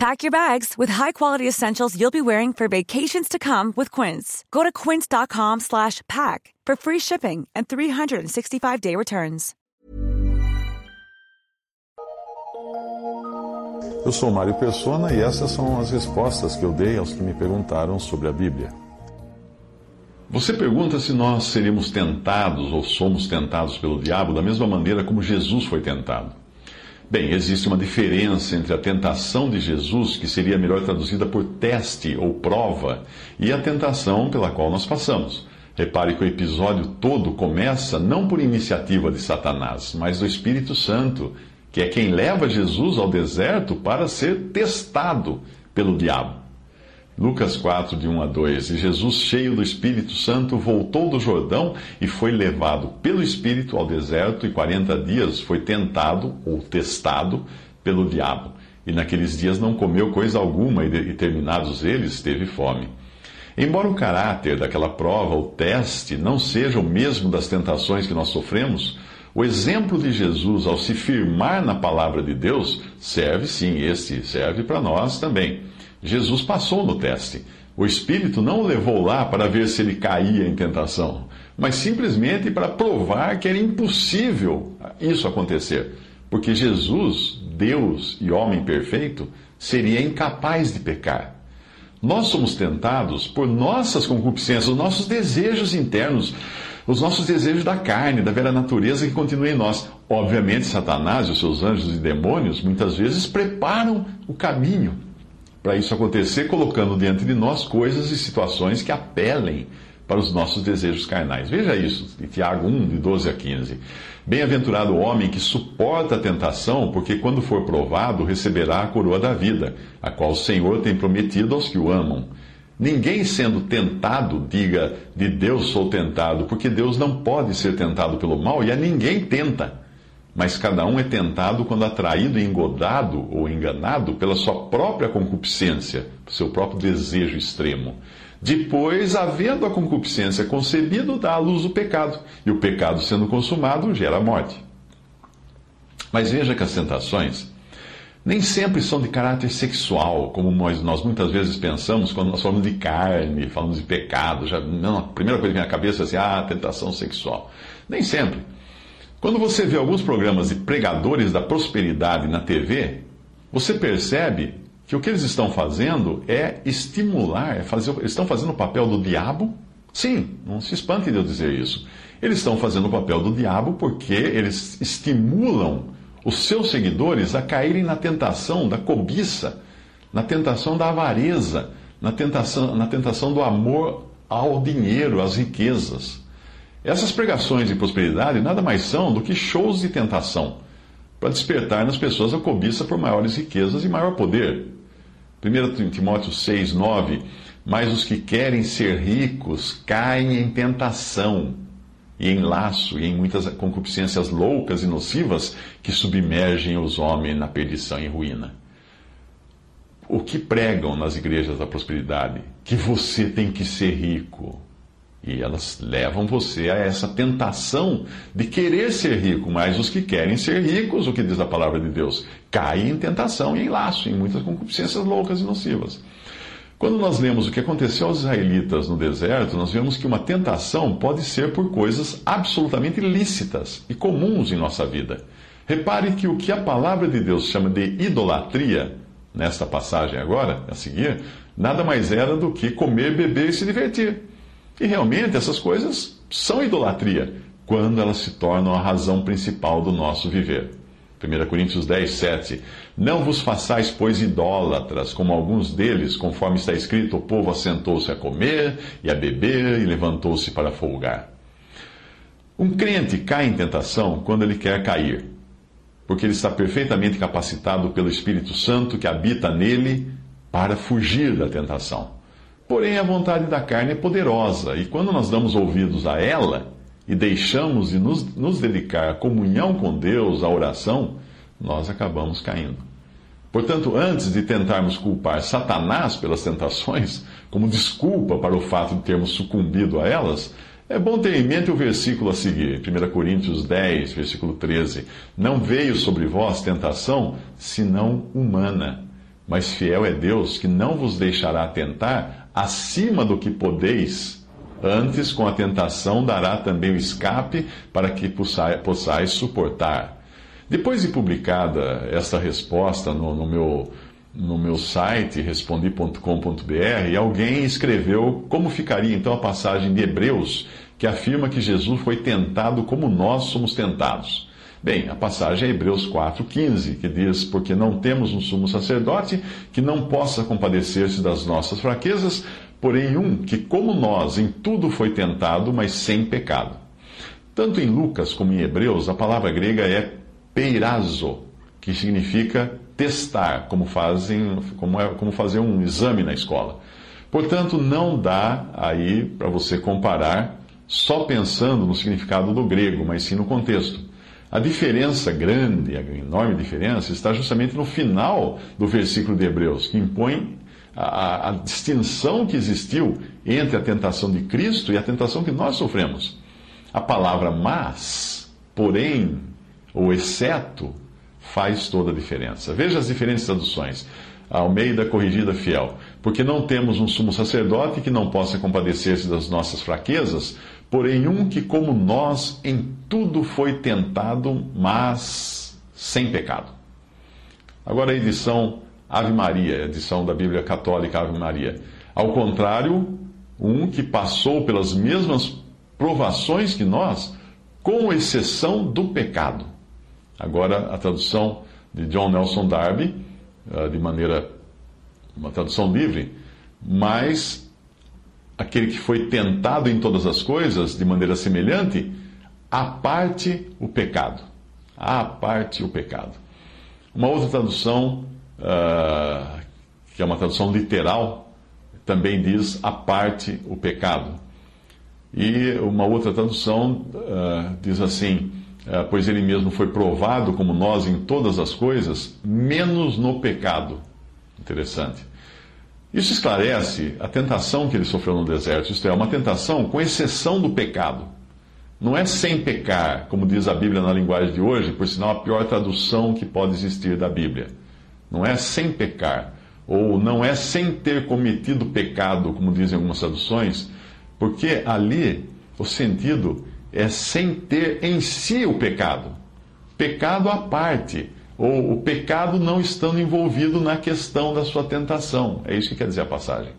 Pack your bags with high-quality essentials you'll be wearing for vacations to come with Quince. Go to quince.com slash pack for free shipping and 365-day returns. Eu sou Mário Persona e essas são as respostas que eu dei aos que me perguntaram sobre a Bíblia. Você pergunta se nós seríamos tentados ou somos tentados pelo diabo da mesma maneira como Jesus foi tentado. Bem, existe uma diferença entre a tentação de Jesus, que seria melhor traduzida por teste ou prova, e a tentação pela qual nós passamos. Repare que o episódio todo começa não por iniciativa de Satanás, mas do Espírito Santo, que é quem leva Jesus ao deserto para ser testado pelo diabo. Lucas 4, de 1 a 2. E Jesus, cheio do Espírito Santo, voltou do Jordão e foi levado pelo Espírito ao deserto, e 40 dias foi tentado ou testado pelo diabo. E naqueles dias não comeu coisa alguma, e terminados eles, teve fome. Embora o caráter daquela prova, o teste, não seja o mesmo das tentações que nós sofremos, o exemplo de Jesus ao se firmar na palavra de Deus serve sim, este serve para nós também. Jesus passou no teste. O Espírito não o levou lá para ver se ele caía em tentação, mas simplesmente para provar que era impossível isso acontecer. Porque Jesus, Deus e homem perfeito, seria incapaz de pecar. Nós somos tentados por nossas concupiscências, os nossos desejos internos, os nossos desejos da carne, da velha natureza que continua em nós. Obviamente, Satanás e os seus anjos e demônios muitas vezes preparam o caminho para isso acontecer, colocando diante de nós coisas e situações que apelem para os nossos desejos carnais. Veja isso, em Tiago 1, de 12 a 15. Bem-aventurado o homem que suporta a tentação, porque quando for provado, receberá a coroa da vida, a qual o Senhor tem prometido aos que o amam. Ninguém sendo tentado, diga, de Deus sou tentado, porque Deus não pode ser tentado pelo mal e a ninguém tenta. Mas cada um é tentado quando atraído engodado ou enganado pela sua própria concupiscência, seu próprio desejo extremo. Depois, havendo a concupiscência concebido, dá à luz o pecado, e o pecado sendo consumado gera a morte. Mas veja que as tentações nem sempre são de caráter sexual, como nós, muitas vezes pensamos quando nós falamos de carne, falamos de pecado. Já, não, a primeira coisa que vem à cabeça é assim, ah, tentação sexual. Nem sempre. Quando você vê alguns programas de pregadores da prosperidade na TV, você percebe que o que eles estão fazendo é estimular, é fazer, eles estão fazendo o papel do diabo. Sim, não se espante de eu dizer isso. Eles estão fazendo o papel do diabo porque eles estimulam os seus seguidores a caírem na tentação da cobiça, na tentação da avareza, na tentação, na tentação do amor ao dinheiro, às riquezas. Essas pregações de prosperidade nada mais são do que shows de tentação, para despertar nas pessoas a cobiça por maiores riquezas e maior poder. 1 Timóteo 6, 9. Mas os que querem ser ricos caem em tentação e em laço e em muitas concupiscências loucas e nocivas que submergem os homens na perdição e ruína. O que pregam nas igrejas da prosperidade? Que você tem que ser rico e elas levam você a essa tentação de querer ser rico, mas os que querem ser ricos, o que diz a palavra de Deus, caem em tentação e em laço, em muitas concupiscências loucas e nocivas. Quando nós lemos o que aconteceu aos israelitas no deserto, nós vemos que uma tentação pode ser por coisas absolutamente lícitas e comuns em nossa vida. Repare que o que a palavra de Deus chama de idolatria, nesta passagem agora, a seguir, nada mais era do que comer, beber e se divertir. E realmente essas coisas são idolatria, quando elas se tornam a razão principal do nosso viver. 1 Coríntios 10, 7. Não vos façais, pois, idólatras, como alguns deles, conforme está escrito: o povo assentou-se a comer e a beber e levantou-se para folgar. Um crente cai em tentação quando ele quer cair, porque ele está perfeitamente capacitado pelo Espírito Santo que habita nele para fugir da tentação. Porém, a vontade da carne é poderosa, e quando nós damos ouvidos a ela e deixamos de nos, nos dedicar à comunhão com Deus, à oração, nós acabamos caindo. Portanto, antes de tentarmos culpar Satanás pelas tentações, como desculpa para o fato de termos sucumbido a elas, é bom ter em mente o versículo a seguir, 1 Coríntios 10, versículo 13. Não veio sobre vós tentação, senão humana. Mas fiel é Deus, que não vos deixará tentar acima do que podeis. Antes, com a tentação, dará também o escape para que possais suportar. Depois de publicada esta resposta no, no meu no meu site, respondi.com.br, alguém escreveu como ficaria então a passagem de Hebreus, que afirma que Jesus foi tentado como nós somos tentados. Bem, a passagem é Hebreus 4,15, que diz: Porque não temos um sumo sacerdote que não possa compadecer-se das nossas fraquezas, porém um que, como nós, em tudo foi tentado, mas sem pecado. Tanto em Lucas como em Hebreus, a palavra grega é peirazo, que significa testar, como, fazem, como, é, como fazer um exame na escola. Portanto, não dá aí para você comparar só pensando no significado do grego, mas sim no contexto. A diferença grande, a enorme diferença, está justamente no final do versículo de Hebreus, que impõe a, a, distinção que existiu entre a tentação de Cristo e a tentação que nós sofremos. A palavra mas, porém, ou exceto, faz toda a diferença. Veja as diferentes traduções. Almeida Corrigida Fiel. Porque não temos um sumo sacerdote que não possa compadecer-se das nossas fraquezas, porém um que, como nós, em tudo foi tentado, mas sem pecado. Agora a edição Ave Maria, edição da Bíblia Católica Ave Maria. Ao contrário, um que passou pelas mesmas provações que nós, com exceção do pecado Agora, a tradução de John Nelson Darby, eh, de maneira, uma tradução livre, mas aquele que foi tentado em todas as coisas, de maneira semelhante, a parte o pecado. A parte o pecado. Uma outra tradução, uh, que é uma tradução literal, também diz a parte o pecado. E uma outra tradução uh, diz assim: é, pois ele mesmo foi provado como nós em todas as coisas, menos no pecado. Interessante. Isso esclarece a tentação que ele sofreu no deserto, isto é, uma tentação com exceção do pecado. Não é sem pecar, como diz a Bíblia na linguagem de hoje, por sinal a pior tradução que pode existir da Bíblia. Não é sem pecar, ou não é sem ter cometido pecado, como dizem algumas traduções, porque ali o sentido é sem ter em si o pecado. Pecado à parte, ou o pecado não estando envolvido na questão da sua tentação. É isso que quer dizer a passagem.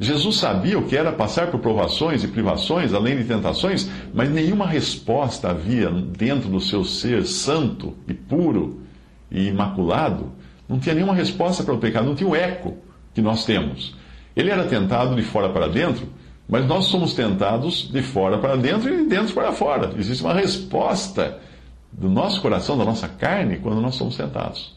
Jesus sabia o que era passar por provações e privações, além de tentações, mas nenhuma resposta havia dentro do seu ser santo e puro e imaculado. Não tinha nenhuma resposta para o pecado, não tinha o eco que nós temos. Ele era tentado de fora para dentro, mas nós somos tentados de fora para dentro e de dentro para fora. Existe uma resposta do nosso coração, da nossa carne, quando nós somos tentados.